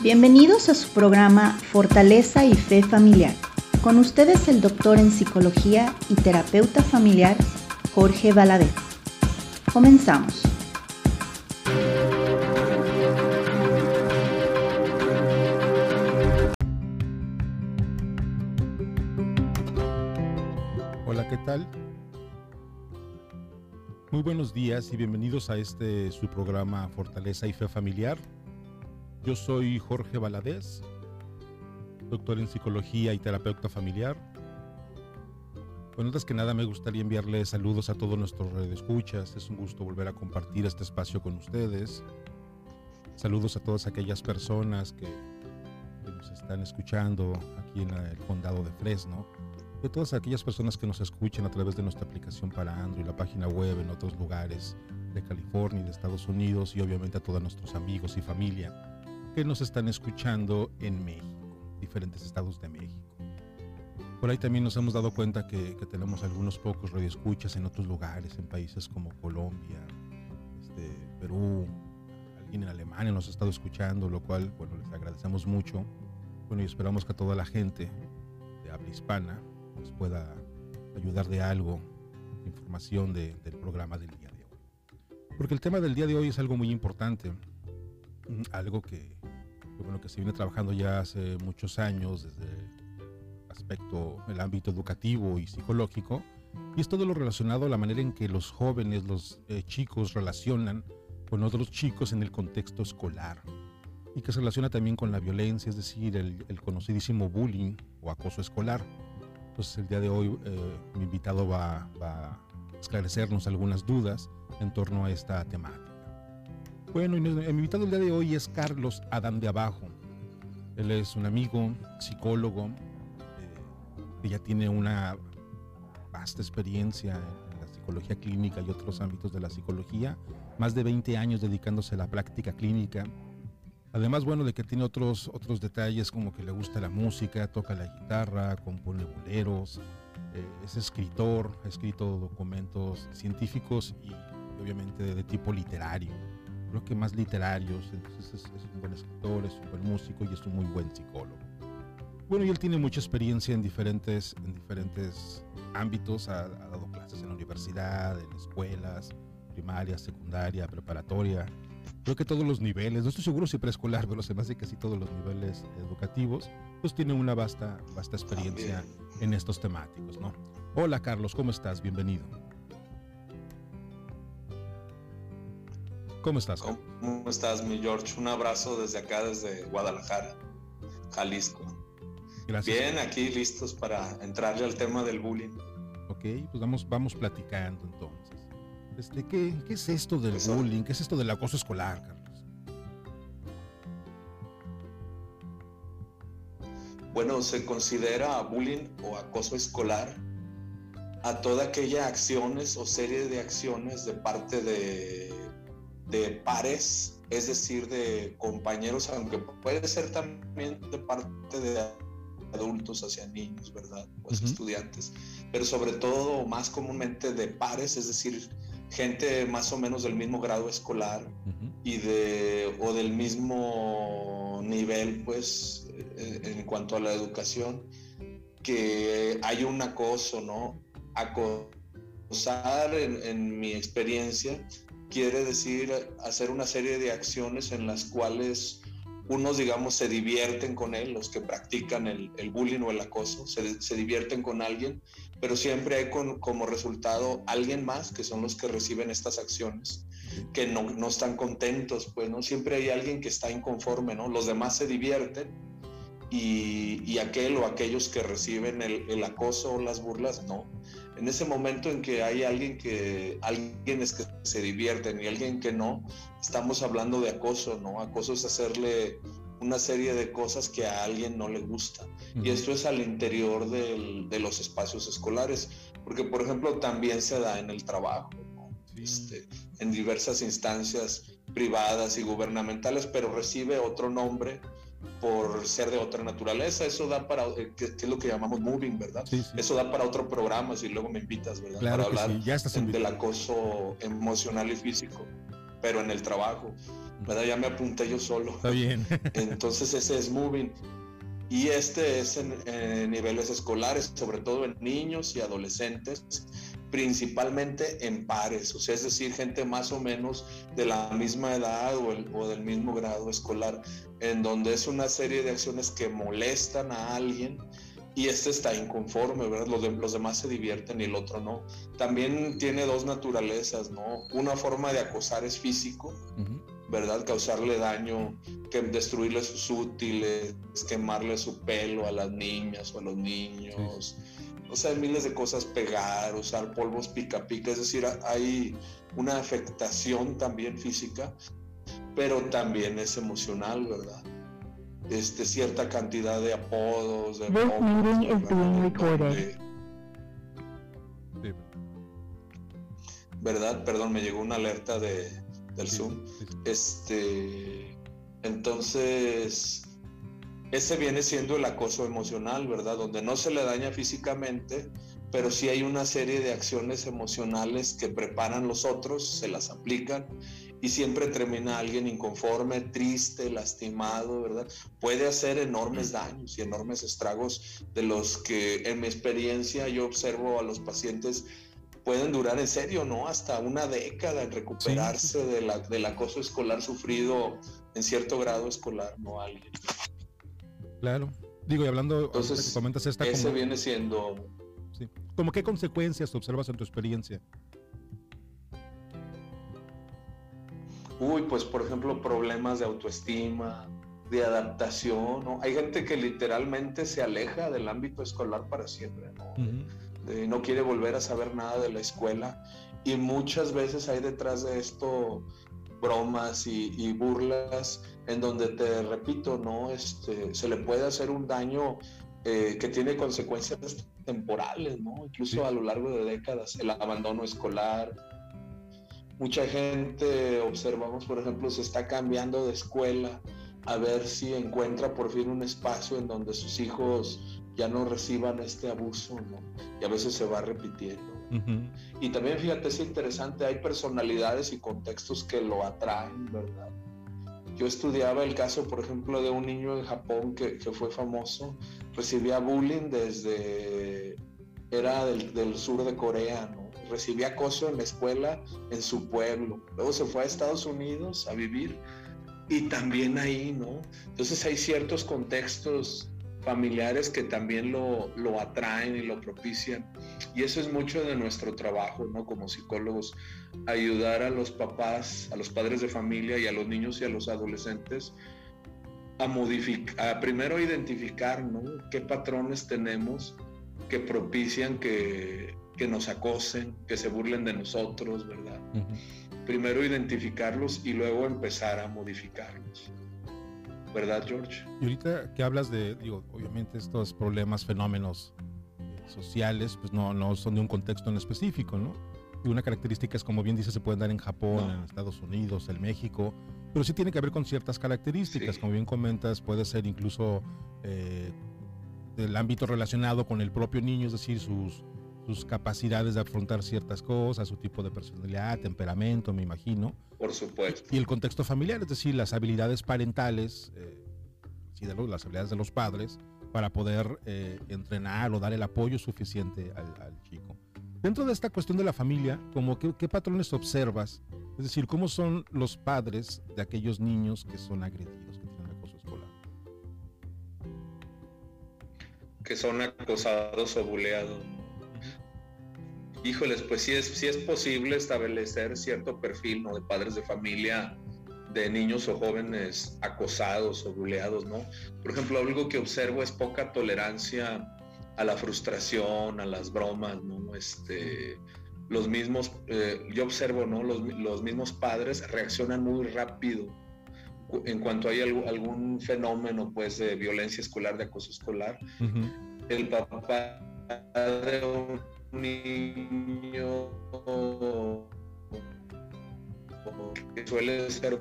Bienvenidos a su programa Fortaleza y Fe Familiar. Con ustedes el doctor en psicología y terapeuta familiar Jorge Valadez. Comenzamos. Hola, ¿qué tal? Muy buenos días y bienvenidos a este su programa Fortaleza y Fe Familiar. Yo soy Jorge Valadez, doctor en psicología y terapeuta familiar. Bueno, antes que nada me gustaría enviarles saludos a todos nuestros escuchas. Es un gusto volver a compartir este espacio con ustedes. Saludos a todas aquellas personas que, que nos están escuchando aquí en el condado de Fresno. De todas aquellas personas que nos escuchan a través de nuestra aplicación para Android, la página web en otros lugares de California y de Estados Unidos y obviamente a todos nuestros amigos y familia que nos están escuchando en México, diferentes estados de México. Por ahí también nos hemos dado cuenta que, que tenemos algunos pocos radioescuchas en otros lugares, en países como Colombia, este, Perú, alguien en Alemania nos ha estado escuchando, lo cual, bueno, les agradecemos mucho. Bueno, y esperamos que a toda la gente de habla hispana nos pueda ayudar de algo, información de, del programa del día de hoy. Porque el tema del día de hoy es algo muy importante, algo que, bueno, que se viene trabajando ya hace muchos años desde aspecto, el ámbito educativo y psicológico, y es todo lo relacionado a la manera en que los jóvenes, los eh, chicos relacionan con otros chicos en el contexto escolar, y que se relaciona también con la violencia, es decir, el, el conocidísimo bullying o acoso escolar. Entonces el día de hoy eh, mi invitado va, va, a esclarecernos algunas dudas en torno a esta temática. Bueno, mi invitado el día de hoy es Carlos Adán de Abajo. Él es un amigo, psicólogo, que ya tiene una vasta experiencia en la psicología clínica y otros ámbitos de la psicología, más de 20 años dedicándose a la práctica clínica. Además, bueno, de que tiene otros, otros detalles como que le gusta la música, toca la guitarra, compone boleros, eh, es escritor, ha escrito documentos científicos y obviamente de tipo literario. Creo que más literarios, entonces es, es un buen escritor, es un buen músico y es un muy buen psicólogo. Bueno, y él tiene mucha experiencia en diferentes, en diferentes ámbitos, ha, ha, dado clases en la universidad, en escuelas, primaria, secundaria, preparatoria, creo que todos los niveles, no estoy seguro si preescolar, pero se me hace que sí todos los niveles educativos, pues tiene una vasta, vasta experiencia También. en estos temáticos, ¿no? Hola Carlos, ¿cómo estás? Bienvenido. ¿Cómo estás? ¿Cómo, ¿Cómo estás, mi George? Un abrazo desde acá, desde Guadalajara, Jalisco. Gracias. Bien, aquí listos para entrarle al tema del bullying. Ok, pues vamos, vamos platicando entonces. Este, ¿qué, ¿Qué es esto del bullying? ¿Qué es esto del acoso escolar, Carlos? Bueno, se considera bullying o acoso escolar a toda aquella acciones o serie de acciones de parte de, de pares, es decir, de compañeros, aunque puede ser también de parte de adultos hacia niños, ¿verdad? Pues uh -huh. estudiantes, pero sobre todo más comúnmente de pares, es decir, gente más o menos del mismo grado escolar uh -huh. y de o del mismo nivel, pues, eh, en cuanto a la educación, que hay un acoso, ¿no? Acosar, en, en mi experiencia, quiere decir hacer una serie de acciones en las cuales unos, digamos, se divierten con él, los que practican el, bullying o el acoso, se, divierten con alguien, pero siempre hay como resultado alguien más, que son los que reciben estas acciones, que no, no, están contentos, pues, ¿no? Siempre hay alguien que está inconforme, ¿no? Los demás se divierten y, y aquel o aquellos que reciben el, el acoso o las burlas, no en ese momento en que hay alguien que alguien es que se divierten y alguien que no, estamos hablando de acoso, ¿no? Acoso es hacerle una serie de cosas que a alguien no le gusta. Uh -huh. Y esto es al interior del, de los espacios escolares, porque por ejemplo también se da en el trabajo, ¿no? este, en diversas instancias privadas y gubernamentales, pero recibe otro nombre por ser de otra naturaleza. Eso da para, eh, que, que es lo que llamamos moving, ¿verdad? Sí, sí. Eso da para otro programa, si luego me invitas, ¿verdad? Claro para hablar sí. ya estás del acoso emocional y físico, pero en el trabajo. ¿verdad? Ya me apunté yo solo. Está bien. Entonces ese es moving. Y este es en, niveles escolares, sobre todo en niños y adolescentes, principalmente en pares, o sea, es decir, gente más o menos de la misma edad o, o del mismo grado escolar, en donde es una serie de acciones que molestan a alguien y este está inconforme, ¿verdad? Los, los, demás se divierten y el otro no. También tiene dos naturalezas, ¿no? Una forma de acosar es físico, ¿verdad? Causarle daño, que destruirle sus útiles, quemarle su pelo a las niñas o a los niños. O sea, hay miles de cosas, pegar, usar polvos pica pica, es decir, hay una afectación también física, pero también es emocional, ¿verdad? este, cierta cantidad de apodos, de This meeting is being recorded. ¿Verdad? Perdón, me llegó una alerta de, del Zoom. Este, entonces, ese viene siendo el acoso emocional, ¿verdad? Donde no se le daña físicamente, pero sí hay una serie de acciones emocionales que preparan los otros, se las aplican y siempre termina alguien inconforme, triste, lastimado, ¿verdad? Puede hacer enormes daños y enormes estragos de los que en mi experiencia yo observo a los pacientes pueden durar en serio, ¿no? Hasta una década en recuperarse de la, del acoso escolar sufrido en cierto grado escolar, ¿no? Alguien. Claro. Digo, y hablando, Entonces, comentas esta... Ese viene siendo... Sí. ¿Cómo qué consecuencias observas en tu experiencia? Uy, pues por ejemplo, problemas de autoestima, de adaptación, ¿no? Hay gente que literalmente se aleja del ámbito escolar para siempre, ¿no? no quiere volver a saber nada de la escuela y muchas veces hay detrás de esto bromas y, burlas en donde te repito, ¿no? Este, se le puede hacer un daño eh, que tiene consecuencias temporales, ¿no? Incluso a lo largo de décadas, el abandono escolar, Mucha gente, observamos, por ejemplo, se está cambiando de escuela a ver si encuentra por fin un espacio en donde sus hijos ya no reciban este abuso, ¿no? Y a veces se va repitiendo. Y también, fíjate, es interesante, hay personalidades y contextos que lo atraen, ¿verdad? Yo estudiaba el caso, por ejemplo, de un niño en Japón que, que fue famoso, recibía bullying desde, era del, del sur de Corea, ¿no? recibía acoso en la escuela en su pueblo. Luego se fue a Estados Unidos a vivir y también ahí, ¿no? Entonces hay ciertos contextos familiares que también lo, lo, atraen y lo propician. Y eso es mucho de nuestro trabajo, ¿no? Como psicólogos, ayudar a los papás, a los padres de familia y a los niños y a los adolescentes a modificar, a primero identificar, ¿no? ¿Qué patrones tenemos que propician que que nos acosen, que se burlen de nosotros, ¿verdad? Primero identificarlos y luego empezar a modificarlos. ¿Verdad, George? Y ahorita que hablas de, digo, obviamente estos problemas, fenómenos eh, sociales, pues no, no son de un contexto en específico, ¿no? Y una característica es, como bien dice, se pueden dar en Japón, en Estados Unidos, en México, pero sí tiene que ver con ciertas características, como bien comentas, puede ser incluso eh, del ámbito relacionado con el propio niño, es decir, sus, sus capacidades de afrontar ciertas cosas, su tipo de personalidad, temperamento, me imagino. Por supuesto. Y el contexto familiar, es decir, las habilidades parentales, eh, las habilidades de los padres para poder eh, entrenar o dar el apoyo suficiente al, chico. Dentro de esta cuestión de la familia, como qué, qué patrones observas? Es decir, ¿cómo son los padres de aquellos niños que son agredidos, que tienen acoso escolar? Que son acosados o buleados híjoles, pues sí es, sí es posible establecer cierto perfil ¿no? de padres de familia de niños o jóvenes acosados o buleados, ¿no? Por ejemplo, algo que observo es poca tolerancia a la frustración, a las bromas, ¿no? Este, los mismos, eh, yo observo, ¿no? Los, los, mismos padres reaccionan muy rápido en cuanto hay algún fenómeno, pues, de violencia escolar, de acoso escolar. El papá de niño que suele ser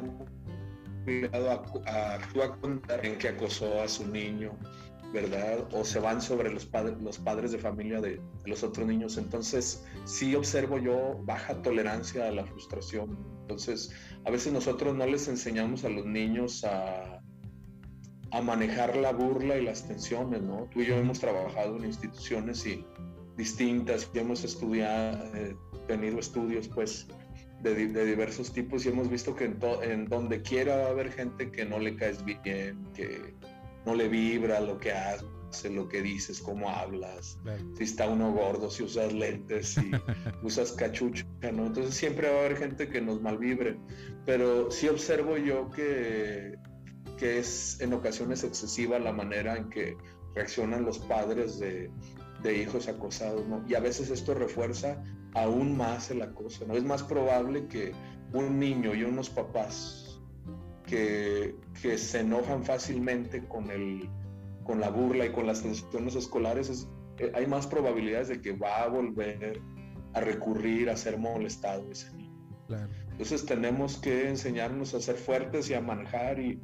a, actúa en que acosó a su niño, ¿verdad? O se van sobre los, padres los padres de familia de, los otros niños. Entonces, sí observo yo baja tolerancia a la frustración Entonces, a veces nosotros no les enseñamos a los niños a, a manejar la burla y las tensiones, ¿no? Tú y yo hemos trabajado en instituciones y distintas y hemos estudiado, eh, tenido estudios, pues, de, de, diversos tipos y hemos visto que en, en, donde quiera va a haber gente que no le caes bien, que no le vibra lo que hace, lo que dices, cómo hablas, si está uno gordo, si usas lentes, si usas cachucha, ¿no? Entonces siempre va a haber gente que nos malvibre, pero sí observo yo que, que es en ocasiones excesiva la manera en que reaccionan los padres de, de hijos acosados, ¿no? Y a veces esto refuerza aún más el acoso, ¿no? Es más probable que un niño y unos papás que, que se enojan fácilmente con, el, con la burla y con las tensiones escolares, es, eh, hay más probabilidades de que va a volver a recurrir a ser molestado ese niño. Claro. Entonces tenemos que enseñarnos a ser fuertes y a manejar y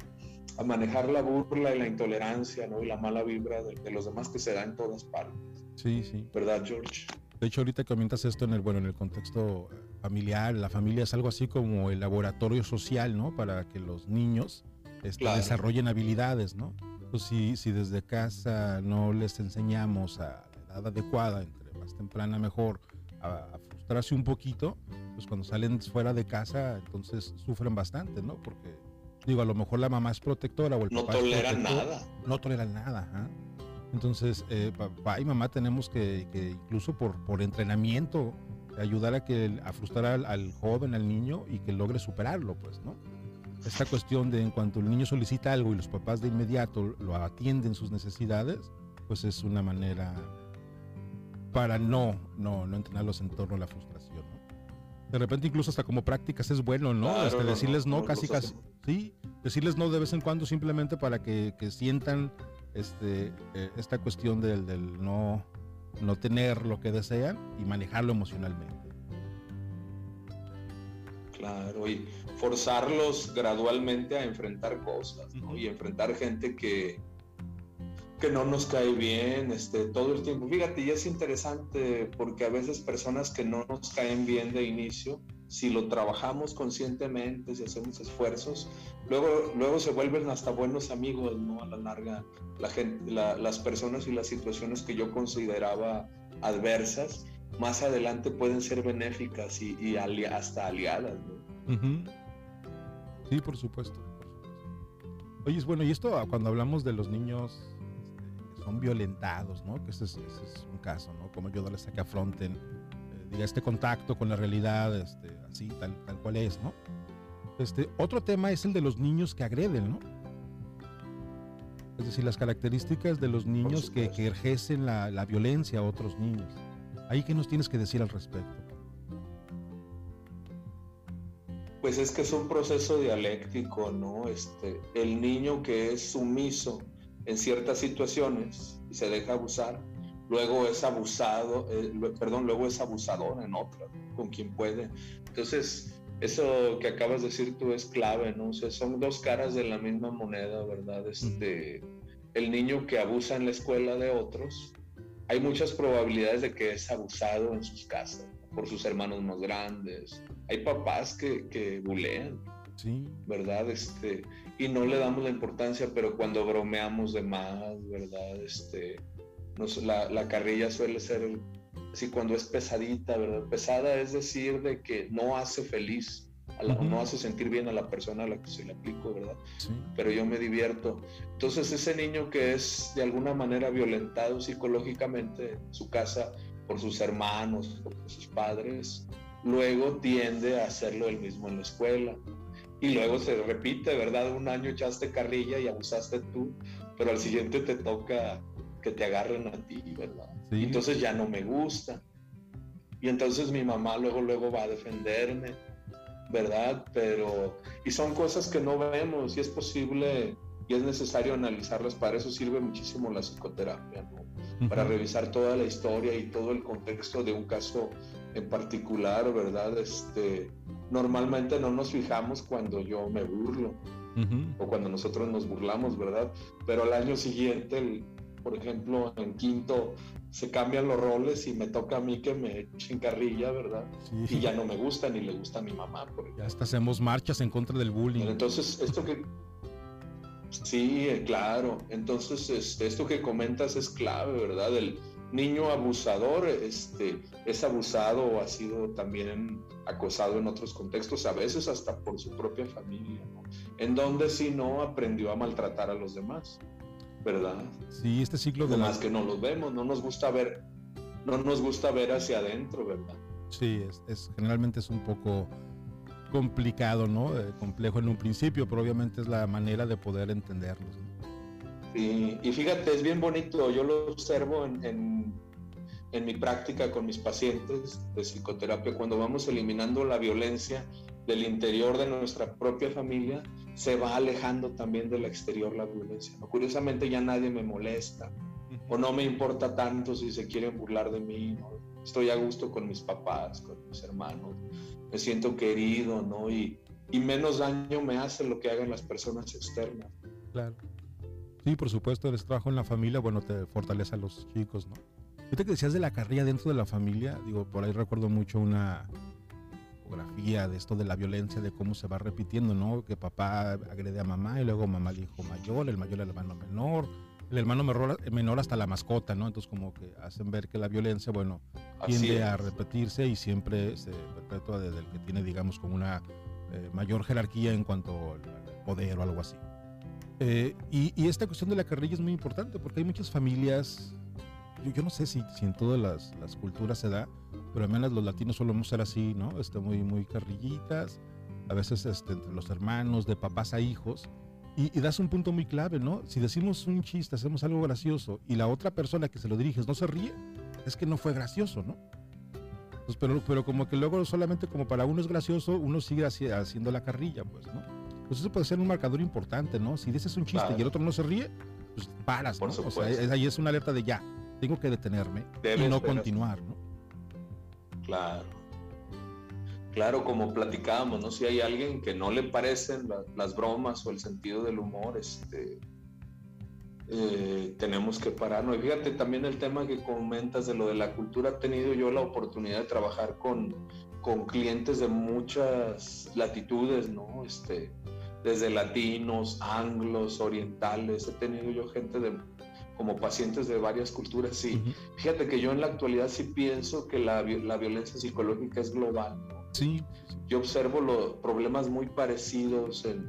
a manejar la burla y la intolerancia, ¿no? Y la mala vibra de, de los demás que se da en todas partes. Sí, sí. ¿Verdad, George? De hecho, ahorita comentas esto en el, bueno, en el contexto familiar, la familia es algo así como el laboratorio social, ¿no? Para que los niños este, claro. desarrollen habilidades, ¿no? Pues si, si desde casa no les enseñamos a la edad adecuada, entre más temprana mejor, a, a, frustrarse un poquito, pues cuando salen fuera de casa, entonces sufren bastante, ¿no? Porque, digo, a lo mejor la mamá es protectora o el no papá toleran es protector, nada. No toleran nada, ¿eh? Entonces, eh, papá y mamá tenemos que, que, incluso por, por entrenamiento, ayudar a, que, a frustrar al, al, joven, al niño, y que logre superarlo, pues, ¿no? Esta cuestión de en cuanto el niño solicita algo y los papás de inmediato lo atienden sus necesidades, pues es una manera para no, no, no entrenarlos en torno a la frustración, ¿no? De repente incluso hasta como prácticas es bueno, ¿no? Claro, Hasta decirles no, no casi, casi, sí, decirles no de vez en cuando simplemente para que, que sientan este, eh, esta cuestión del, del, no, no tener lo que desean y manejarlo emocionalmente. Claro, y forzarlos gradualmente a enfrentar cosas. Y enfrentar gente que, que no nos cae bien este, todo el tiempo. Fíjate, y es interesante porque a veces personas que no nos caen bien de inicio, si lo trabajamos conscientemente, si hacemos esfuerzos, luego, luego se vuelven hasta buenos amigos, ¿no? A la larga, las personas y las situaciones que yo consideraba adversas, más adelante pueden ser benéficas y, ali hasta aliadas, ¿no? Sí, por supuesto, por supuesto. Oye, bueno, y esto cuando hablamos de los niños este, son violentados, ¿no? Que ese es, un caso, ¿no? Como ayudarles a que afronten eh, diga, este contacto con la realidad, este, así, tal, tal cual es, ¿no? Este, otro tema es el de los niños que agreden, ¿no? Es decir, las características de los niños que, que, ejercen la, la, violencia a otros niños. ¿Ahí qué nos tienes que decir al respecto? Pues es que es un proceso dialéctico, ¿no? Este, el niño que es sumiso en ciertas situaciones y se deja abusar, luego es abusado, eh, perdón, luego es abusador en otras, con quien puede. Entonces, eso que acabas de decir tú es clave, ¿no? O sea, son dos caras de la misma moneda, ¿verdad? Este, el niño que abusa en la escuela de otros, hay muchas probabilidades de que es abusado en sus casas por sus hermanos más grandes. Hay papás que, que bulean, sí. ¿verdad? Este, y no le damos la importancia, pero cuando bromeamos de más, ¿verdad? Este, nos, la, la carrilla suele ser así cuando es pesadita, ¿verdad? Pesada es decir de que no hace feliz, a la, uh -huh. no hace sentir bien a la persona a la que se le aplico, ¿verdad? Sí. Pero yo me divierto. Entonces ese niño que es de alguna manera violentado psicológicamente en su casa por sus hermanos, por sus padres, luego tiende a hacerlo él mismo en la escuela. Y luego se repite, ¿verdad? Un año echaste carrilla y abusaste tú, pero al siguiente te toca que te agarren a ti, ¿verdad? Sí. Entonces ya no me gusta. Y entonces mi mamá luego, luego va a defenderme, ¿verdad? Pero, y son cosas que no vemos y es posible y es necesario analizarlas. Para eso sirve muchísimo la psicoterapia, ¿no? Uh -huh. Para revisar toda la historia y todo el contexto de un caso en particular, ¿verdad? Este, normalmente no nos fijamos cuando yo me burlo uh -huh. o cuando nosotros nos burlamos, ¿verdad? Pero al año siguiente el, por ejemplo, en quinto se cambian los roles y me toca a mí que me echen carrilla, ¿verdad? Y ya no me gusta ni le gusta a mi mamá. ya hasta hacemos marchas en contra del bullying. entonces, esto que... Sí, claro. Entonces, este, esto que comentas es clave, ¿verdad? El niño abusador este, es abusado o ha sido también acosado en otros contextos, a veces hasta por su propia familia, ¿no? En donde si no aprendió a maltratar a los demás. ¿Verdad? Sí, este ciclo de... Más que no los vemos, no nos gusta ver, no nos gusta ver hacia adentro, ¿verdad? Sí, es, generalmente es un poco complicado, ¿no? Eh, complejo en un principio, pero obviamente es la manera de poder entenderlos. Sí, y fíjate, es bien bonito, yo lo observo en, en, en mi práctica con mis pacientes de psicoterapia, cuando vamos eliminando la violencia del interior de nuestra propia familia, se va alejando también del exterior la violencia. ¿no? Curiosamente ya nadie me molesta o no me importa tanto si se quieren burlar de mí. Estoy a gusto con mis papás, con mis hermanos, me siento querido, ¿no? Y, y menos daño me hace lo que hagan las personas externas. Claro. Sí, por supuesto, el trabajo en la familia, bueno, te fortalece a los chicos, ¿no? Yo que decías de la carrilla dentro de la familia, digo, por ahí recuerdo mucho una, de esto de la violencia, de cómo se va repitiendo, ¿no? Que papá agrede a mamá y luego mamá al hijo mayor, el mayor al hermano menor, el hermano menor, hasta la mascota, ¿no? Entonces como que hacen ver que la violencia, bueno, tiende a repetirse y siempre se perpetúa desde el que tiene, digamos, como una eh, mayor jerarquía en cuanto al poder o algo así. Eh, y, y, esta cuestión de la carrilla es muy importante porque hay muchas familias yo, no sé si, si en todas las, las, culturas se da, pero al menos los latinos solemos ser así, ¿no? Este, muy, muy carrillitas, a veces este, entre los hermanos, de papás a hijos. Y, das un punto muy clave, ¿no? Si decimos un chiste, hacemos algo gracioso y la otra persona que se lo diriges no se ríe, es que no fue gracioso, ¿no? Pues, pero, pero como que luego solamente como para uno es gracioso, uno sigue haciendo la carrilla, pues, ¿no? Pues eso puede ser un marcador importante, ¿no? Si dices un chiste y el otro no se ríe, pues paras, ¿no? O sea, ahí es una alerta de ya, tengo que detenerme y no continuar, ¿no? Claro. Claro, como platicábamos, ¿no? Si hay alguien que no le parecen las bromas o el sentido del humor, este, eh, tenemos que pararnos. Y fíjate también el tema que comentas de lo de la cultura, he tenido yo la oportunidad de trabajar con, con clientes de muchas latitudes, ¿no? Este, desde latinos, anglos, orientales, he tenido yo gente de como pacientes de varias culturas, sí. Fíjate que yo en la actualidad sí pienso que la, la violencia psicológica es global. Sí. Yo observo los problemas muy parecidos en,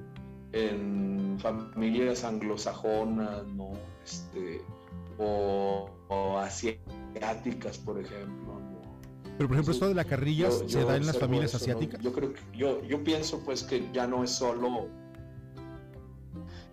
en familias anglosajonas, ¿no? Este, o, asiáticas, por ejemplo. Pero por ejemplo, esto de la carrilla se da en las familias asiáticas. Yo creo que yo, yo pienso pues que ya no es solo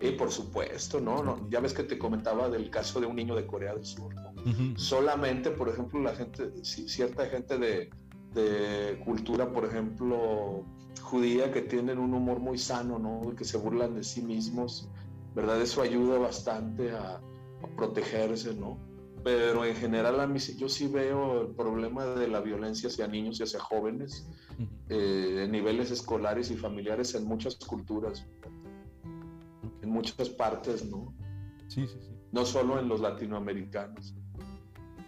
y por supuesto, ¿no? ¿no? Ya ves que te comentaba del caso de un niño de Corea del Sur, ¿no? Solamente, por ejemplo, la gente, cierta gente de, de, cultura, por ejemplo, judía, que tienen un humor muy sano, ¿no? Que se burlan de sí mismos, ¿verdad? Eso ayuda bastante a, protegerse, ¿no? Pero en general a mí yo sí veo el problema de la violencia hacia niños y hacia jóvenes eh, en niveles escolares y familiares en muchas culturas en muchas partes, ¿no? Sí, sí, sí. No solo en los latinoamericanos.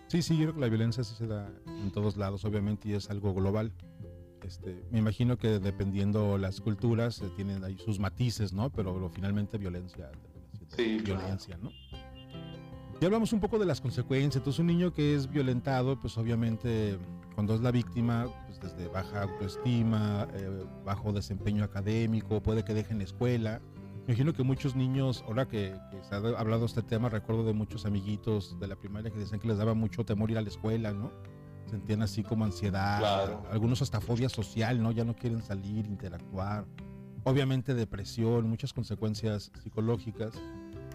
Sí, sí, yo creo que la violencia sí se da en todos lados, obviamente, y es algo global. Este, me imagino que dependiendo las culturas eh, tienen ahí sus matices, ¿no? Pero, finalmente violencia, sí, violencia, ¿no? Ya hablamos un poco de las consecuencias. Entonces, un niño que es violentado, pues obviamente cuando es la víctima, pues desde baja autoestima, eh, bajo desempeño académico, puede que deje en la escuela, me imagino que muchos niños, ahora que, se ha hablado este tema, recuerdo de muchos amiguitos de la primaria que decían que les daba mucho temor ir a la escuela, ¿no? Sentían así como ansiedad, algunos hasta fobia social, ¿no? Ya no quieren salir, interactuar. Obviamente depresión, muchas consecuencias psicológicas.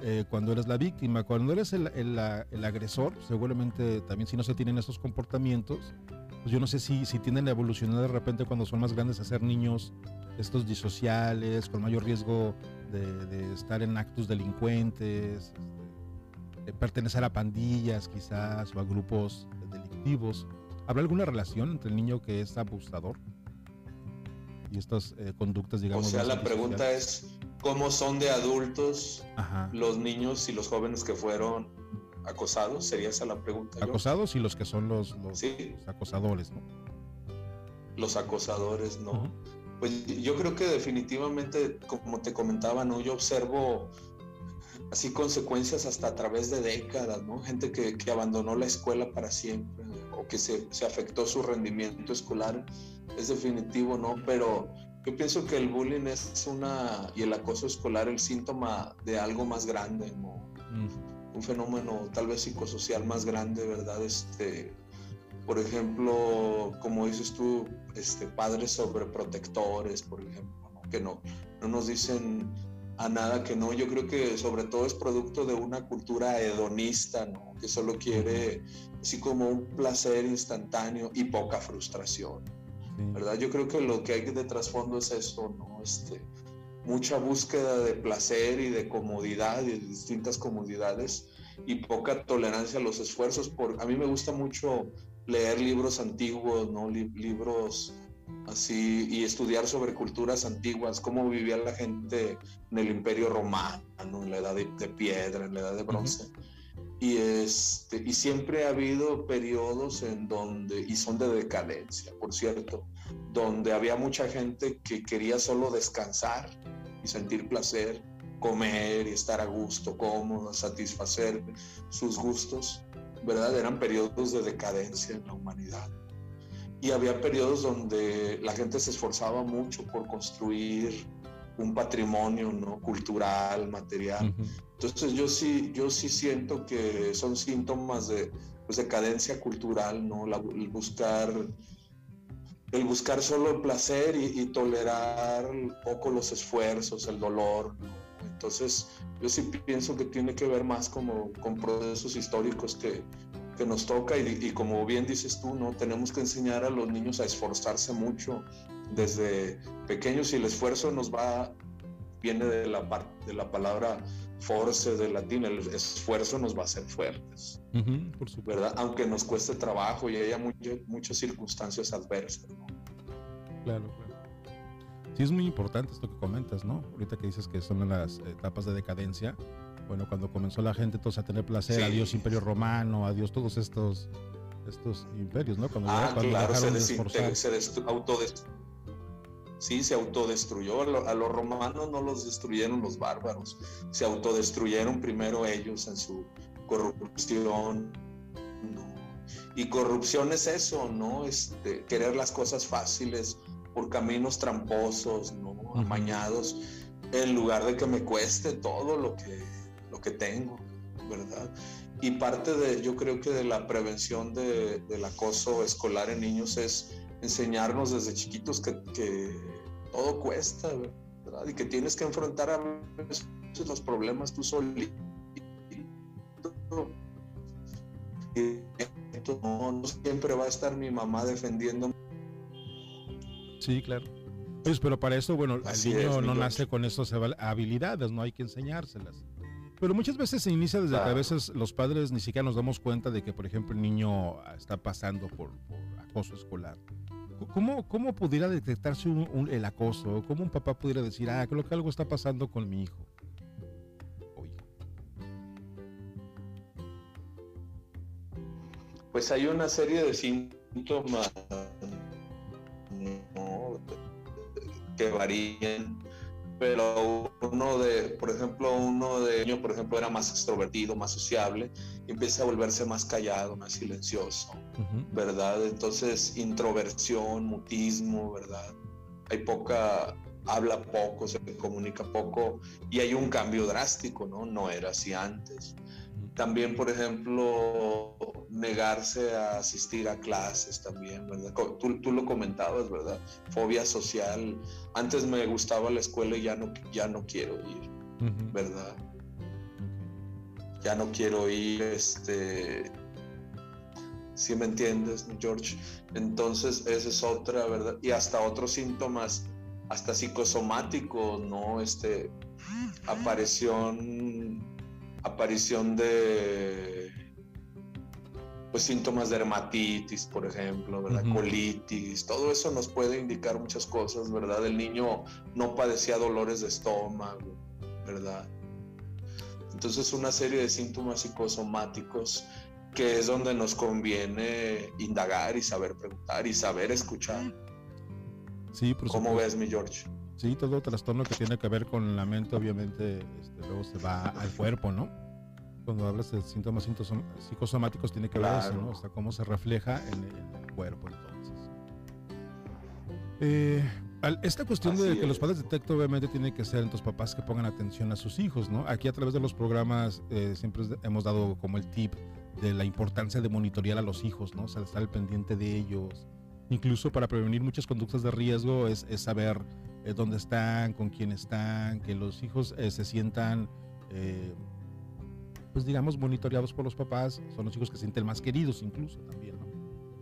Eh, cuando eres la víctima, cuando eres el, el, agresor, seguramente también si no se tienen esos comportamientos, pues yo no sé si, si tienden a evolucionar de repente cuando son más grandes a ser niños estos disociales, con mayor riesgo de, estar en actos delincuentes, este, de pertenecer a pandillas quizás o a grupos delictivos. ¿Habrá alguna relación entre el niño que es abusador y estas eh, conductas, digamos? O sea, la pregunta es, ¿cómo son de adultos los niños y los jóvenes que fueron acosados, sería esa la pregunta. Acosados y los que son los, los, acosadores, ¿no? Los acosadores, ¿no? Pues yo creo que definitivamente, como te comentaba, ¿no? Yo observo así consecuencias hasta a través de décadas, ¿no? Gente que, que abandonó la escuela para siempre o que se, se, afectó su rendimiento escolar, es definitivo, ¿no? Pero yo pienso que el bullying es una, y el acoso escolar, el síntoma de algo más grande, ¿no? Mm. Un fenómeno tal vez psicosocial más grande, ¿verdad? Este, por ejemplo, como dices tú, este, padres sobreprotectores, por ejemplo, que no, no nos dicen a nada que no. Yo creo que sobre todo es producto de una cultura hedonista, ¿no? que solo quiere así como un placer instantáneo y poca frustración. ¿Verdad? Yo creo que lo que hay de trasfondo es eso, ¿no? Este, mucha búsqueda de placer y de comodidad y de distintas comodidades y poca tolerancia a los esfuerzos. Por, a mí me gusta mucho leer libros antiguos, ¿no? libros así y estudiar sobre culturas antiguas, cómo vivía la gente en el Imperio Romano, en la edad de, piedra, en la edad de bronce. Y, este, y siempre ha habido periodos en donde, y son de decadencia, por cierto, donde había mucha gente que quería solo descansar y sentir placer, comer y estar a gusto, cómodo, satisfacer sus gustos, ¿verdad? Eran periodos de decadencia en la humanidad y había periodos donde la gente se esforzaba mucho por construir un patrimonio ¿no? cultural, material. Entonces yo sí, yo sí siento que son síntomas de pues, decadencia cultural, ¿no? el buscar el buscar solo el placer y, tolerar poco los esfuerzos, el dolor. Entonces yo sí pienso que tiene que ver más como con procesos históricos que, que nos toca y, como bien dices tú, ¿no? Tenemos que enseñar a los niños a esforzarse mucho desde pequeños y el esfuerzo nos va, viene de la, de la palabra force del latín, el esfuerzo nos va a hacer fuertes, por supuesto. ¿verdad? Aunque nos cueste trabajo y haya muchas circunstancias adversas, ¿no? Claro, claro. Sí, es muy importante esto que comentas, ¿no? Ahorita que dices que son las etapas de decadencia, bueno, cuando comenzó la gente entonces a tener placer, adiós Imperio Romano, adiós todos estos estos imperios, ¿no? Cuando, ah, claro, se, se Sí, se autodestruyó. A los romanos no los destruyeron los bárbaros, se autodestruyeron primero ellos en su corrupción. Y corrupción es eso, ¿no? Este, querer las cosas fáciles por caminos tramposos, ¿no? Amañados, en lugar de que me cueste todo lo que que tengo, ¿verdad? Y parte de, yo creo que de la prevención de, del acoso escolar en niños es enseñarnos desde chiquitos que, que todo cuesta, ¿verdad? Y que tienes que enfrentar a veces los problemas tú solito. Y no, no siempre va a estar mi mamá defendiéndome. Sí, claro. Pues, pero para eso, bueno, el niño no nace con esas habilidades, no hay que enseñárselas. Pero muchas veces se inicia desde que a veces los padres ni siquiera nos damos cuenta de que, por ejemplo, el niño está pasando por, acoso escolar. ¿Cómo, ¿Cómo pudiera detectarse el acoso? ¿Cómo un papá pudiera decir, ah, creo que algo está pasando con mi hijo? Pues hay una serie de síntomas que varían pero uno de, por ejemplo, uno de ellos, por ejemplo, era más extrovertido, más sociable, y empieza a volverse más callado, más silencioso, ¿verdad? Entonces, introversión, mutismo, ¿verdad? Hay poca, habla poco, se comunica poco, y hay un cambio drástico, ¿no? No era así antes. También, por ejemplo, negarse a asistir a clases también, ¿verdad? Tú, tú, lo comentabas, ¿verdad? Fobia social. Antes me gustaba la escuela y ya no, ya no quiero ir, ¿verdad? Ya no quiero ir, este... Si me entiendes, George. Entonces, esa es otra, ¿verdad? Y hasta otros síntomas, hasta psicosomáticos, ¿no? Este, aparición aparición de pues, síntomas de dermatitis, por ejemplo, ¿verdad? Colitis, todo eso nos puede indicar muchas cosas, ¿verdad? El niño no padecía dolores de estómago, ¿verdad? Entonces una serie de síntomas psicosomáticos que es donde nos conviene indagar y saber preguntar y saber escuchar. Sí, por ¿Cómo ves, mi George? Sí, todo trastorno que tiene que ver con la mente, obviamente, este, luego se va al cuerpo, ¿no? Cuando hablas de síntomas psicosomáticos, tiene que ver eso, ¿no? O sea, cómo se refleja en el, cuerpo, entonces. Eh, esta cuestión de que los padres detecten, obviamente, tiene que ser en tus papás que pongan atención a sus hijos, ¿no? Aquí a través de los programas eh, siempre hemos dado como el tip de la importancia de monitorear a los hijos, ¿no? O sea, estar al pendiente de ellos. Incluso para prevenir muchas conductas de riesgo es, es saber eh, dónde están, con quién están, que los hijos eh, se sientan, eh, pues digamos, monitoreados por los papás. Son los hijos que se sienten más queridos incluso también, ¿no?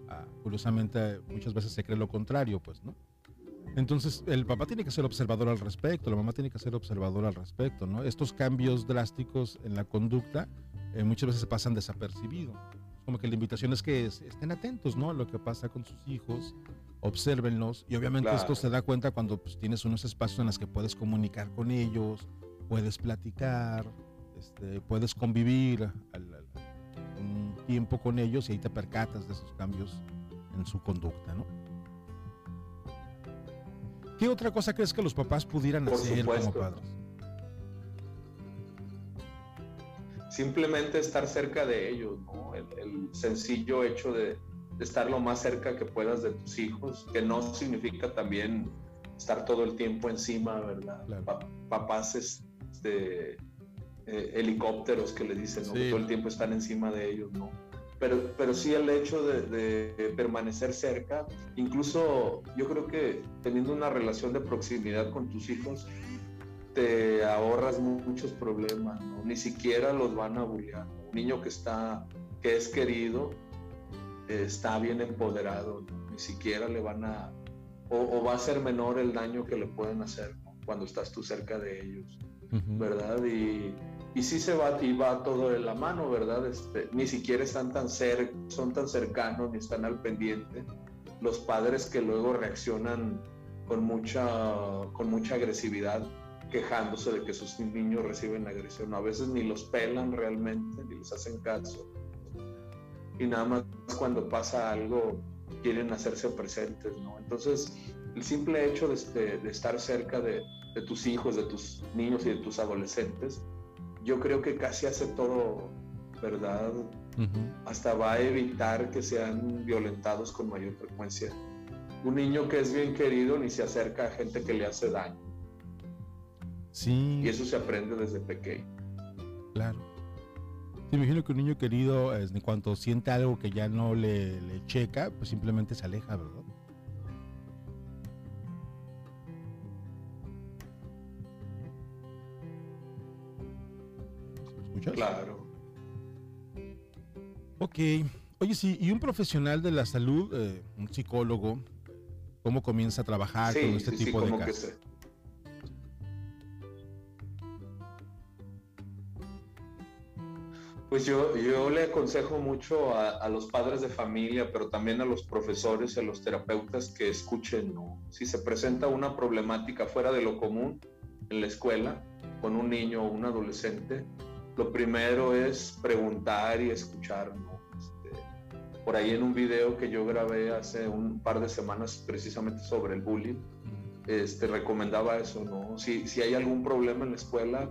Ah, curiosamente, muchas veces se cree lo contrario, pues, ¿no? Entonces, el papá tiene que ser observador al respecto, la mamá tiene que ser observador al respecto, ¿no? Estos cambios drásticos en la conducta muchas veces se pasan desapercibidos. Como que la invitación es que estén atentos, ¿no? A lo que pasa con sus hijos, obsérvenlos y obviamente esto se da cuenta cuando pues, tienes unos espacios en los que puedes comunicar con ellos, puedes platicar, este, puedes convivir un tiempo con ellos y ahí te percatas de esos cambios en su conducta, ¿no? ¿Qué otra cosa crees que los papás pudieran hacer como padres? Simplemente estar cerca de ellos, ¿no? El, el sencillo hecho de, de estar lo más cerca que puedas de tus hijos, que no significa también estar todo el tiempo encima, ¿verdad? papás este, eh, helicópteros que le dicen, ¿no? todo el tiempo están encima de ellos, ¿no? Pero, pero sí el hecho de, permanecer cerca, incluso yo creo que teniendo una relación de proximidad con tus hijos, te ahorras muchos problemas, ¿no? Ni siquiera los van a bullear. Un niño que está, que es querido, está bien empoderado, ni siquiera le van a, o, va a ser menor el daño que le pueden hacer cuando estás tú cerca de ellos, ¿verdad? Y, y sí se va y va todo de la mano, ¿verdad? Este, ni siquiera están tan cer son tan cercanos ni están al pendiente. Los padres que luego reaccionan con mucha, con mucha agresividad, quejándose de que sus niños reciben agresión. A veces ni los pelan realmente, ni les hacen caso y nada más cuando pasa algo quieren hacerse presentes, ¿no? Entonces, el simple hecho de, estar cerca de, tus hijos, de tus niños y de tus adolescentes, yo creo que casi hace todo, ¿verdad? Hasta va a evitar que sean violentados con mayor frecuencia. Un niño que es bien querido ni se acerca a gente que le hace daño. Sí. Y eso se aprende desde pequeño. Claro imagino que un niño querido, en cuanto siente algo que ya no le, checa, pues simplemente se aleja, ¿verdad? ¿Me escuchas? Claro. Ok. Oye, sí, y un profesional de la salud, eh, un psicólogo, ¿cómo comienza a trabajar con este tipo de casos? Pues yo, yo le aconsejo mucho a, los padres de familia, pero también a los profesores y a los terapeutas que escuchen, ¿no? Si se presenta una problemática fuera de lo común en la escuela con un niño o un adolescente, lo primero es preguntar y escuchar, ¿no? Este, por ahí en un video que yo grabé hace un par de semanas precisamente sobre el bullying, este, recomendaba eso, ¿no? Si, si hay algún problema en la escuela,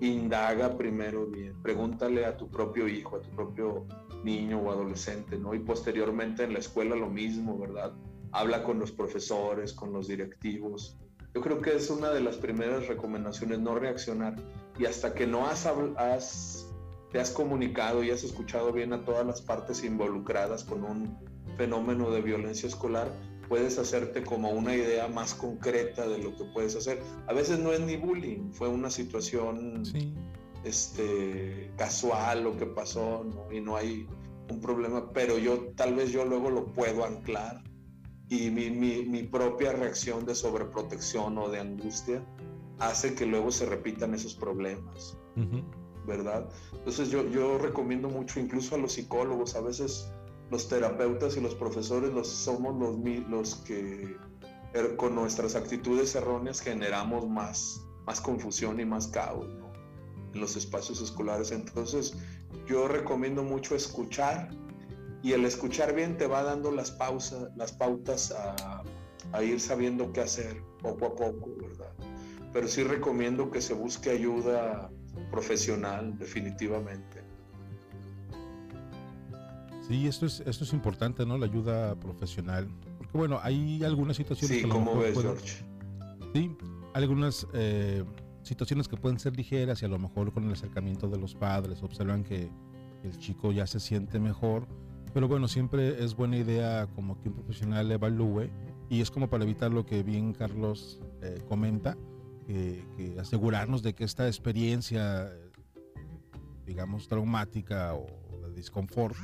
indaga primero bien, pregúntale a tu propio hijo, a tu propio niño o adolescente, ¿no? Y posteriormente en la escuela lo mismo, ¿verdad? Habla con los profesores, con los directivos. Yo creo que es una de las primeras recomendaciones, no reaccionar. Y hasta que no has, has, te has comunicado y has escuchado bien a todas las partes involucradas con un fenómeno de violencia escolar, puedes hacerte como una idea más concreta de lo que puedes hacer. A veces no es ni bullying, fue una situación este, casual lo que pasó y no hay un problema, pero yo tal vez yo luego lo puedo anclar y mi, mi, mi propia reacción de sobreprotección o de angustia hace que luego se repitan esos problemas, ¿verdad? Entonces yo, yo recomiendo mucho incluso a los psicólogos, a veces los terapeutas y los profesores los, somos los, los que er, con nuestras actitudes erróneas generamos más, más confusión y más caos. en los espacios escolares. Entonces, yo recomiendo mucho escuchar y el escuchar bien te va dando las pausas, las pautas a, a ir sabiendo qué hacer poco a poco, ¿verdad? Pero sí recomiendo que se busque ayuda profesional, definitivamente. Sí, esto es, esto es importante, ¿no? La ayuda profesional. Porque bueno, hay algunas situaciones sí, que... ¿cómo ves, George? Sí, algunas eh, situaciones que pueden ser ligeras y a lo mejor con el acercamiento de los padres observan que el chico ya se siente mejor. Pero bueno, siempre es buena idea como que un profesional evalúe y es como para evitar lo que bien Carlos eh, comenta, que, que asegurarnos de que esta experiencia, digamos, traumática o disconfort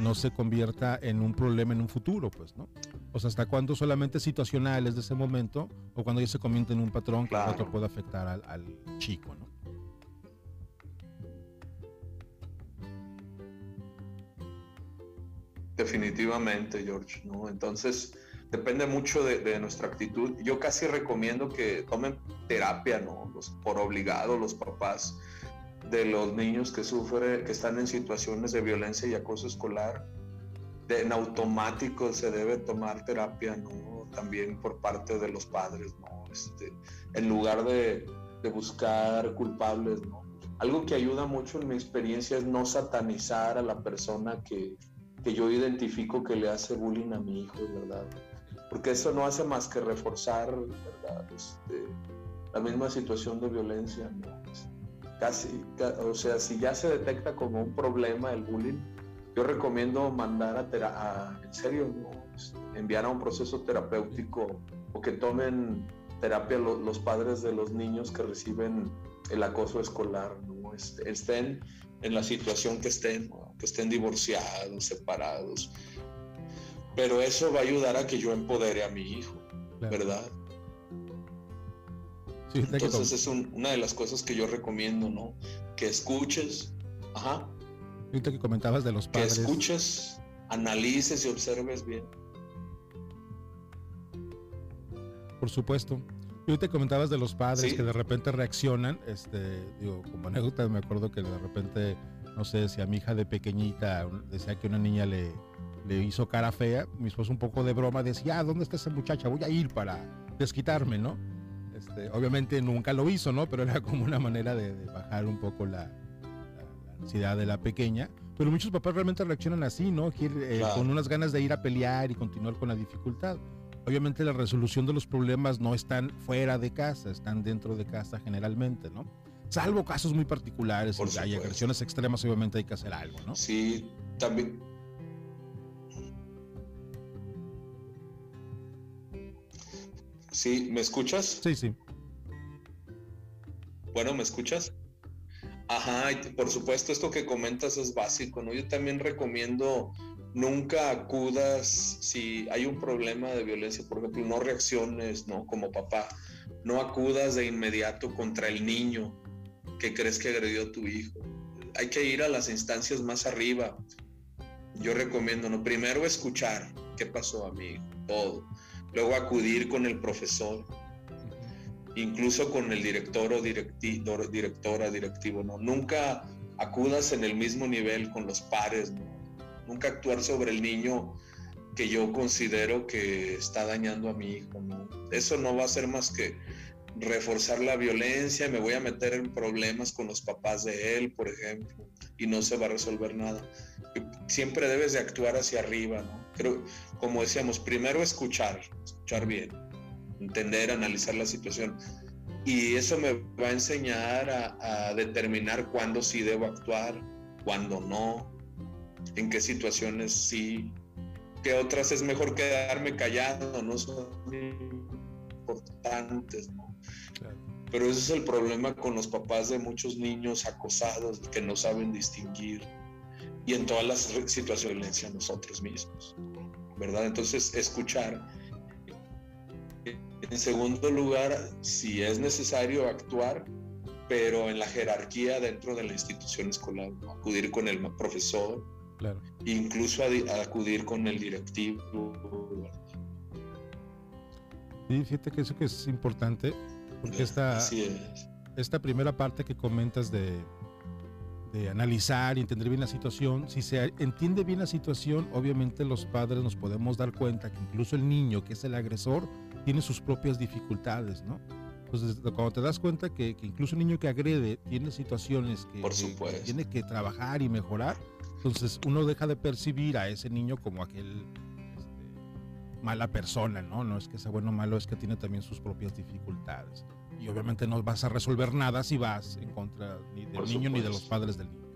no se convierta en un problema en un futuro, pues, ¿no? O sea, hasta cuando solamente situacional es de ese momento o cuando ya se convierte en un patrón que otro puede afectar al, al, chico, ¿no? Definitivamente, George, ¿no? Entonces, depende mucho de, de, nuestra actitud. Yo casi recomiendo que tomen terapia, ¿no? Los, por obligado, los papás de los niños que sufren, que están en situaciones de violencia y acoso escolar, en automático se debe tomar terapia, ¿no? También por parte de los padres, ¿no? Este, en lugar de, de buscar culpables, ¿no? Algo que ayuda mucho en mi experiencia es no satanizar a la persona que, que yo identifico que le hace bullying a mi hijo, ¿verdad? Porque eso no hace más que reforzar, ¿verdad? Este, la misma situación de violencia, ¿no? Casi, o sea, si ya se detecta como un problema el bullying, yo recomiendo mandar a, en serio, enviar a un proceso terapéutico o que tomen terapia los padres de los niños que reciben el acoso escolar, ¿no? Estén en la situación que estén, que estén divorciados, separados. Pero eso va a ayudar a que yo empodere a mi hijo, ¿verdad? Entonces es una de las cosas que yo recomiendo, ¿no? Que escuches, ajá. Ahorita que comentabas de los padres. Que escuches, analices y observes bien. Por supuesto. Y ahorita comentabas de los padres que de repente reaccionan, este, digo, como anécdota me acuerdo que de repente, no sé, si a mi hija de pequeñita decía que una niña le, le hizo cara fea, mi esposo un poco de broma decía, ah, ¿dónde está esa muchacha? Voy a ir para desquitarme, ¿no? Este, obviamente nunca lo hizo, ¿no? Pero era como una manera de, de bajar un poco la, la, la, ansiedad de la pequeña. Pero muchos papás realmente reaccionan así, ¿no? Eh, claro. Con unas ganas de ir a pelear y continuar con la dificultad. Obviamente la resolución de los problemas no están fuera de casa, están dentro de casa generalmente, ¿no? Salvo casos muy particulares, Por hay agresiones extremas, obviamente hay que hacer algo, ¿no? Sí, también, Sí, ¿me escuchas? Sí, sí. Bueno, ¿me escuchas? Ajá, y por supuesto, esto que comentas es básico, ¿no? Yo también recomiendo nunca acudas si hay un problema de violencia, por ejemplo, no reacciones, ¿no? Como papá, no acudas de inmediato contra el niño que crees que agredió a tu hijo. Hay que ir a las instancias más arriba. Yo recomiendo, ¿no? Primero escuchar qué pasó a mi hijo, todo luego acudir con el profesor, incluso con el director o directi directora, directivo, ¿no? Nunca acudas en el mismo nivel con los pares, ¿no? Nunca actuar sobre el niño que yo considero que está dañando a mi hijo, ¿no? Eso no va a ser más que reforzar la violencia, me voy a meter en problemas con los papás de él, por ejemplo, y no se va a resolver nada. Siempre debes de actuar hacia arriba, ¿no? Creo, como decíamos, primero escuchar, escuchar bien, entender, analizar la situación. Y eso me va a enseñar a, a determinar cuándo sí debo actuar, cuándo no, en qué situaciones sí, qué otras es mejor quedarme callado, no son importantes, ¿no? Claro. Pero ese es el problema con los papás de muchos niños acosados que no saben distinguir y en todas las situaciones de violencia nosotros mismos, ¿verdad? Entonces, escuchar. En segundo lugar, si es necesario actuar, pero en la jerarquía dentro de la institución escolar, ¿no? acudir con el profesor, claro. incluso a, a acudir con el directivo. Sí, fíjate que eso que es importante, porque esta, esta primera parte que comentas de, de analizar y entender bien la situación, si se entiende bien la situación, obviamente los padres nos podemos dar cuenta que incluso el niño, que es el agresor, tiene sus propias dificultades, ¿no? Entonces, cuando te das cuenta que, incluso el niño que agrede tiene situaciones que, tiene que trabajar y mejorar, entonces uno deja de percibir a ese niño como aquel este, mala persona, ¿no? No es que sea bueno o malo, es que tiene también sus propias dificultades. Y obviamente no vas a resolver nada si vas en contra ni del niño ni de los padres del niño.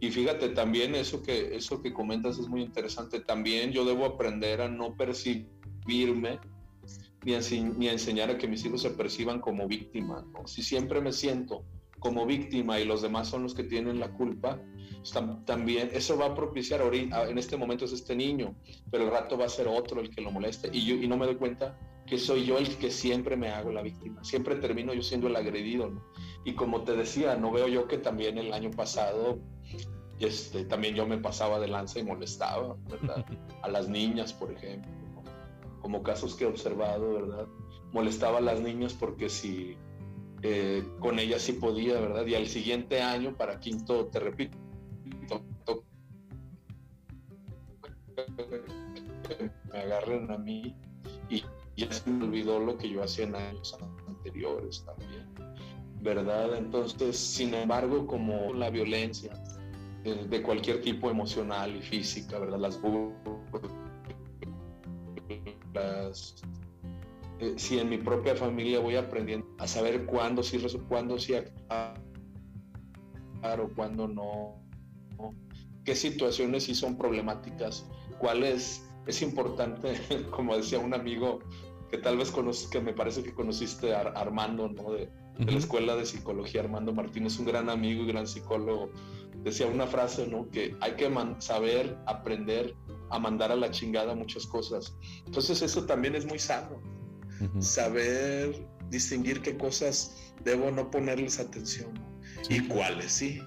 Y fíjate, también eso que, eso que comentas es muy interesante. También yo debo aprender a no percibirme ni a, ni a enseñar a que mis hijos se perciban como víctima. Si siempre me siento como víctima y los demás son los que tienen la culpa, también eso va a propiciar, ahorita, en este momento es este niño, pero el rato va a ser otro el que lo moleste y, yo, y no me doy cuenta que soy yo el que siempre me hago la víctima, siempre termino yo siendo el agredido. Y como te decía, no veo yo que también el año pasado este, también yo me pasaba de lanza y molestaba, ¿verdad? A las niñas, por ejemplo, como casos que he observado, ¿verdad? Molestaba a las niñas porque si eh, con ellas sí podía, ¿verdad? Y al siguiente año, para quinto, te repito, me agarren a mí y ya se me olvidó lo que yo hacía en años anteriores también, ¿verdad? Entonces, sin embargo, como la violencia, de, cualquier tipo emocional y física, ¿verdad? Las burlas. Eh, si en mi propia familia voy aprendiendo a saber cuándo sí, cuándo sí actuar o cuándo no, qué situaciones sí son problemáticas, cuáles es importante, como decía un amigo que tal vez conoces, que me parece que conociste a Armando, ¿no? De, de la Escuela de Psicología, Armando Martínez, un gran amigo y gran psicólogo decía una frase, ¿no? Que hay que saber, aprender a mandar a la chingada muchas cosas. Entonces eso también es muy sano. Saber distinguir qué cosas debo no ponerles atención y cuáles sí.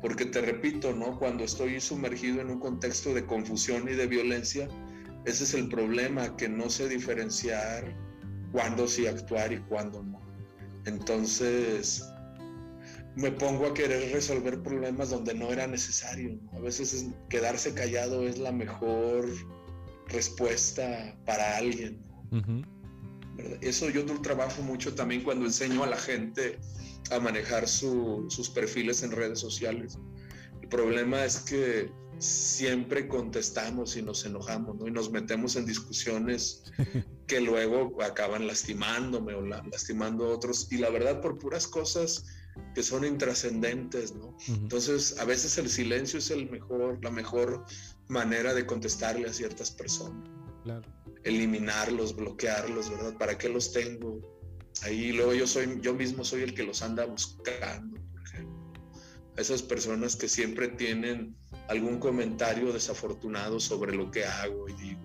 Porque te repito, ¿no? Cuando estoy sumergido en un contexto de confusión y de violencia, ese es el problema, que no sé diferenciar cuándo sí actuar y cuándo no. Entonces, me pongo a querer resolver problemas donde no era necesario. A veces quedarse callado es la mejor respuesta para alguien. Eso yo trabajo mucho también cuando enseño a la gente a manejar sus perfiles en redes sociales. El problema es que siempre contestamos y nos enojamos y nos metemos en discusiones que luego acaban lastimándome o lastimando a otros. Y la verdad, por puras cosas que son intrascendentes, ¿no? Entonces, a veces el silencio es el mejor, la mejor manera de contestarle a ciertas personas. Claro. Eliminarlos, bloquearlos, ¿verdad? ¿Para qué los tengo? Ahí luego yo soy, yo mismo soy el que los anda buscando, por ejemplo. A esas personas que siempre tienen algún comentario desafortunado sobre lo que hago y digo.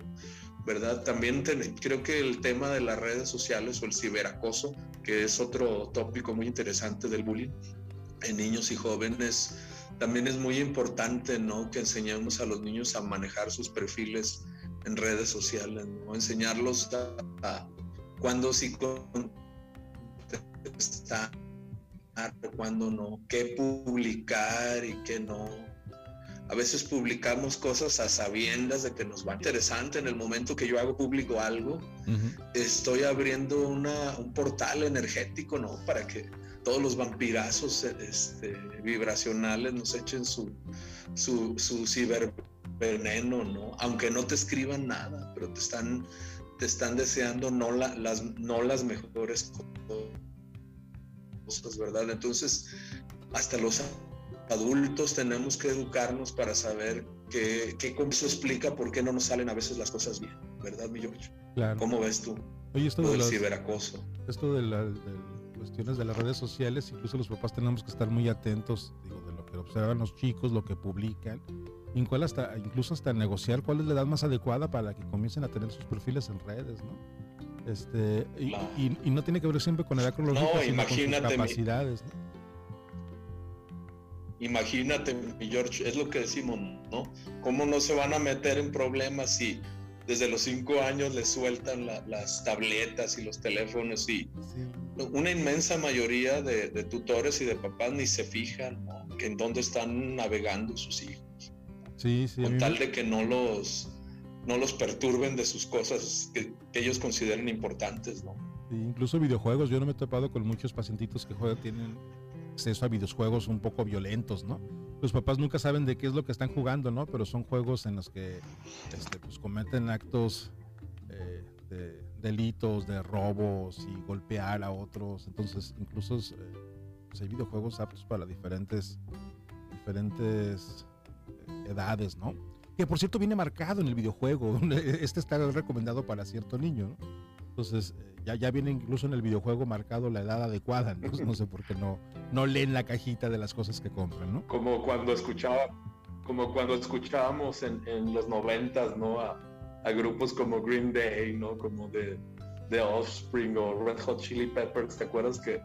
¿verdad? También creo que el tema de las redes sociales o el ciberacoso, que es otro tópico muy interesante del bullying en niños y jóvenes, también es muy importante, ¿no? Que enseñemos a los niños a manejar sus perfiles en redes sociales, ¿no? Enseñarlos a, cuándo sí contestar, cuándo no, qué publicar y qué no a veces publicamos cosas a sabiendas de que nos va interesante. En el momento que yo hago público algo, estoy abriendo una, un portal energético, ¿no? Para que todos los vampirazos este, vibracionales nos echen su, su, su ciberveneno, ¿no? Aunque no te escriban nada, pero te están, te están deseando no, las, no las mejores cosas, ¿verdad? Entonces, hasta los adultos tenemos que educarnos para saber qué, qué eso explica por qué no nos salen a veces las cosas bien, ¿verdad, mi George? Claro. ¿Cómo ves tú? Oye, esto de ciberacoso. Esto de, las cuestiones de las redes sociales, incluso los papás tenemos que estar muy atentos digo, de lo que observan los chicos, lo que publican, hasta, incluso hasta negociar cuál es la edad más adecuada para que comiencen a tener sus perfiles en redes, ¿no? Este, y, no tiene que ver siempre con edad cronológica, no, sino con sus capacidades, ¿no? Imagínate, George, es lo que decimos, ¿no? ¿Cómo no se van a meter en problemas si desde los cinco años les sueltan las tabletas y los teléfonos y una inmensa mayoría de, tutores y de papás ni se fijan que en dónde están navegando sus hijos. Sí, sí. Con tal de que no los, no los perturben de sus cosas que, ellos consideren importantes, ¿no? incluso videojuegos, yo no me he topado con muchos pacientitos que juegan, tienen acceso a videojuegos un poco violentos, ¿no? Los papás nunca saben de qué es lo que están jugando, ¿no? Pero son juegos en los que este, pues, cometen actos eh, de delitos, de robos y golpear a otros. Entonces, incluso eh, pues, hay videojuegos aptos para diferentes, diferentes eh, edades, ¿no? Que por cierto viene marcado en el videojuego. Este está recomendado para cierto niño, ¿no? Entonces, ya, ya viene incluso en el videojuego marcado la edad adecuada, ¿no? no sé por qué no, no leen la cajita de las cosas que compran, ¿no? Como cuando escuchaba, como cuando escuchábamos en, en los noventas, ¿no? A, a, grupos como Green Day, ¿no? Como de, de Offspring o Red Hot Chili Peppers, ¿te acuerdas que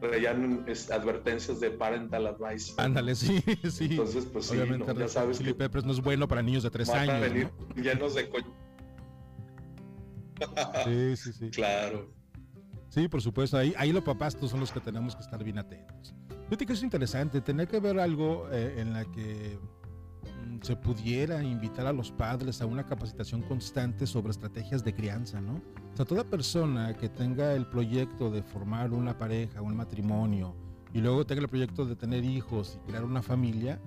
traían advertencias de parental advice? Ándale, sí, sí. Entonces, pues sí, Obviamente, ya sabes Chili Peppers no es bueno para niños de tres años. A venir llenos de Sí, sí, sí. Claro. Sí, por supuesto. Ahí, ahí los papás son los que tenemos que estar bien atentos. Yo creo que es interesante tener que ver algo eh, en la que mm, se pudiera invitar a los padres a una capacitación constante sobre estrategias de crianza, ¿no? O sea, toda persona que tenga el proyecto de formar una pareja, un matrimonio, y luego tenga el proyecto de tener hijos y crear una familia,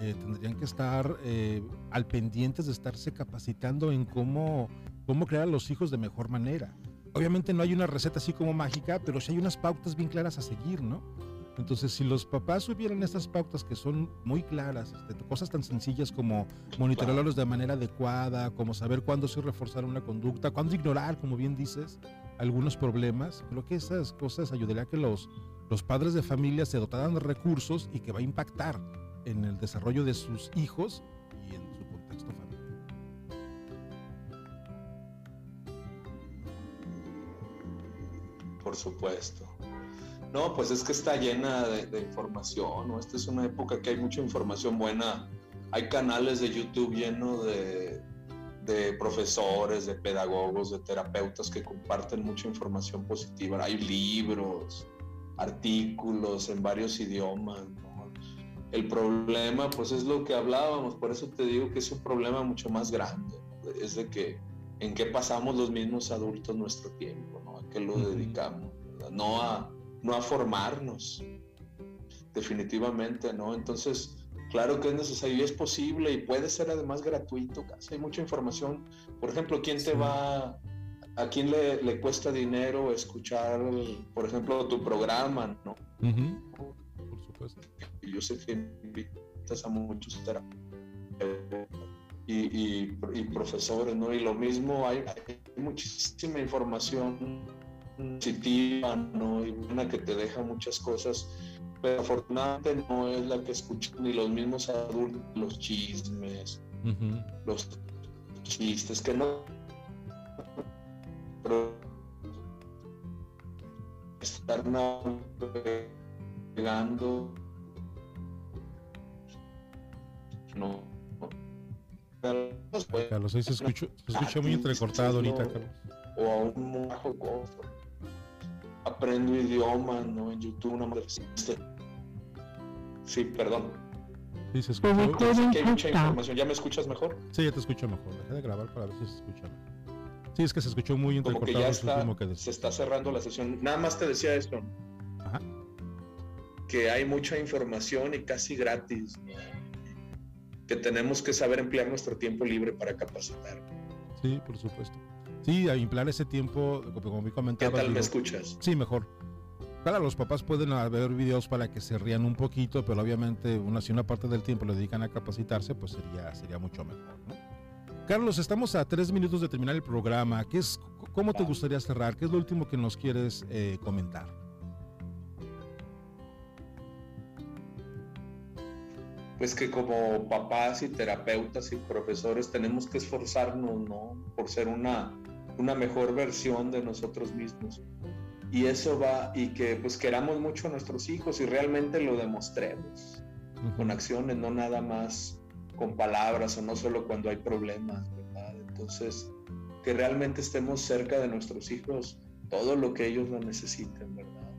eh, tendrían que estar eh, al pendientes de estarse capacitando en cómo cómo crear a los hijos de mejor manera. Obviamente no hay una receta así como mágica, pero sí hay unas pautas bien claras a seguir, ¿no? Entonces, si los papás subieran estas pautas que son muy claras, este, cosas tan sencillas como monitorearlos de manera adecuada, como saber cuándo sí reforzar una conducta, cuándo ignorar, como bien dices, algunos problemas, creo que esas cosas ayudarían a que los, los padres de familia se dotaran de recursos y que va a impactar en el desarrollo de sus hijos y en su contexto familiar. por supuesto. No, pues es que está llena de, información, ¿no? Esta es una época que hay mucha información buena. Hay canales de YouTube llenos de, de profesores, de pedagogos, de terapeutas que comparten mucha información positiva. Hay libros, artículos en varios idiomas. El problema, pues es lo que hablábamos, por eso te digo que es un problema mucho más grande. Es de que en qué pasamos los mismos adultos nuestro tiempo que lo dedicamos, no a, no a formarnos, definitivamente, ¿no? Entonces, claro que es necesario y es posible y puede ser además gratuito, casi hay mucha información. Por ejemplo, ¿quién te va, a quién le, le, cuesta dinero escuchar, por ejemplo, tu programa, ¿no? Por supuesto. Y yo sé que invitas a muchos y, y, profesores, ¿no? Y lo mismo, hay, hay muchísima información positiva, ¿no? Y una que te deja muchas cosas, pero afortunadamente no es la que escuchan ni los mismos adultos, los chismes, los chistes, que no... Pero estar navegando no Carlos, ahí se escuchó, se escuchó muy entrecortado ahorita, Carlos. O a un bajo costo aprendo idiomas, ¿no? En YouTube, una madre. Sí, perdón. Sí, se escucha. hay mucha información. ¿Ya me escuchas mejor? Sí, ya te escucho mejor. Deja de grabar para ver si se escucha Sí, es que se escuchó muy entrecortado. Como que ya está, que se está cerrando la sesión. Nada más te decía esto. Ajá. Que hay mucha información y casi gratis. Que tenemos que saber emplear nuestro tiempo libre para capacitar. Sí, por supuesto. Sí, a emplear ese tiempo, como me comentabas. ¿Qué tal me escuchas? Sí, mejor. Claro, los papás pueden ver videos para que se rían un poquito, pero obviamente una, si una parte del tiempo lo dedican a capacitarse, pues sería, sería mucho mejor. Carlos, estamos a tres minutos de terminar el programa. ¿Qué es, ¿Cómo te gustaría cerrar? ¿Qué es lo último que nos quieres eh, comentar? pues que como papás y terapeutas y profesores tenemos que esforzarnos, ¿no? Por ser una una mejor versión de nosotros mismos. Y eso va, y que pues queramos mucho a nuestros hijos y realmente lo demostremos con acciones, no nada más con palabras o no solo cuando hay problemas, ¿verdad? Entonces, que realmente estemos cerca de nuestros hijos todo lo que ellos lo necesiten, ¿verdad?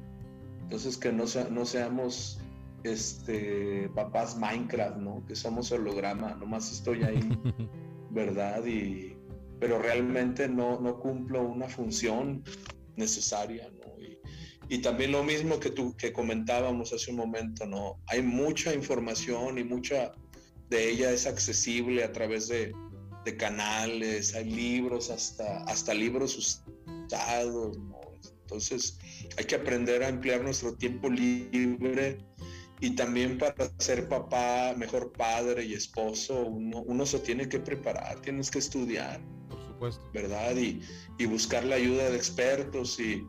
Entonces que no, no seamos este, papás Minecraft, ¿no? Que somos holograma, nomás estoy ahí, ¿verdad? Y, pero realmente no, no cumplo una función necesaria, ¿no? Y, y, también lo mismo que tú que comentábamos hace un momento, ¿no? Hay mucha información y mucha de ella es accesible a través de, de canales, hay libros, hasta, hasta libros usados, ¿no? Entonces hay que aprender a emplear nuestro tiempo libre y también para ser papá, mejor padre y esposo, uno, uno se tiene que preparar, tienes que estudiar. Supuesto. ¿Verdad? Y, y buscar la ayuda de expertos y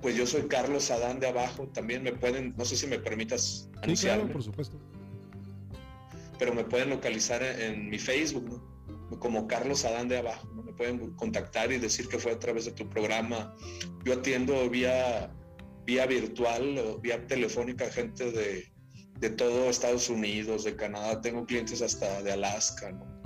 pues yo soy Carlos Adán de abajo, también me pueden, no sé si me permitas anunciarme. Sí, claro, por supuesto. Pero me pueden localizar en, mi Facebook, ¿no? Como Carlos Adán de abajo, ¿no? Me pueden contactar y decir que fue a través de tu programa. Yo atiendo vía vía virtual o vía telefónica gente de, de todo Estados Unidos, de Canadá, tengo clientes hasta de Alaska, ¿no?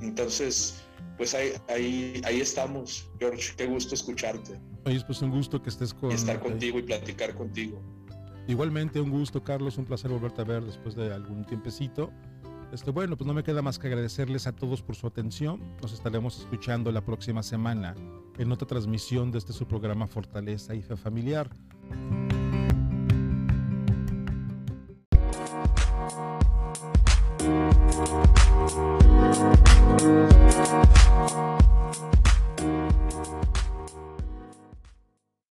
Entonces, pues ahí, ahí, ahí estamos, George, qué gusto escucharte. Oye, pues un gusto que estés con... estar contigo y platicar contigo. Igualmente, un gusto, Carlos, un placer volverte a ver después de algún tiempecito. Este, bueno, pues no me queda más que agradecerles a todos por su atención. Nos estaremos escuchando la próxima semana en otra transmisión de este su programa Fortaleza y Fe Familiar.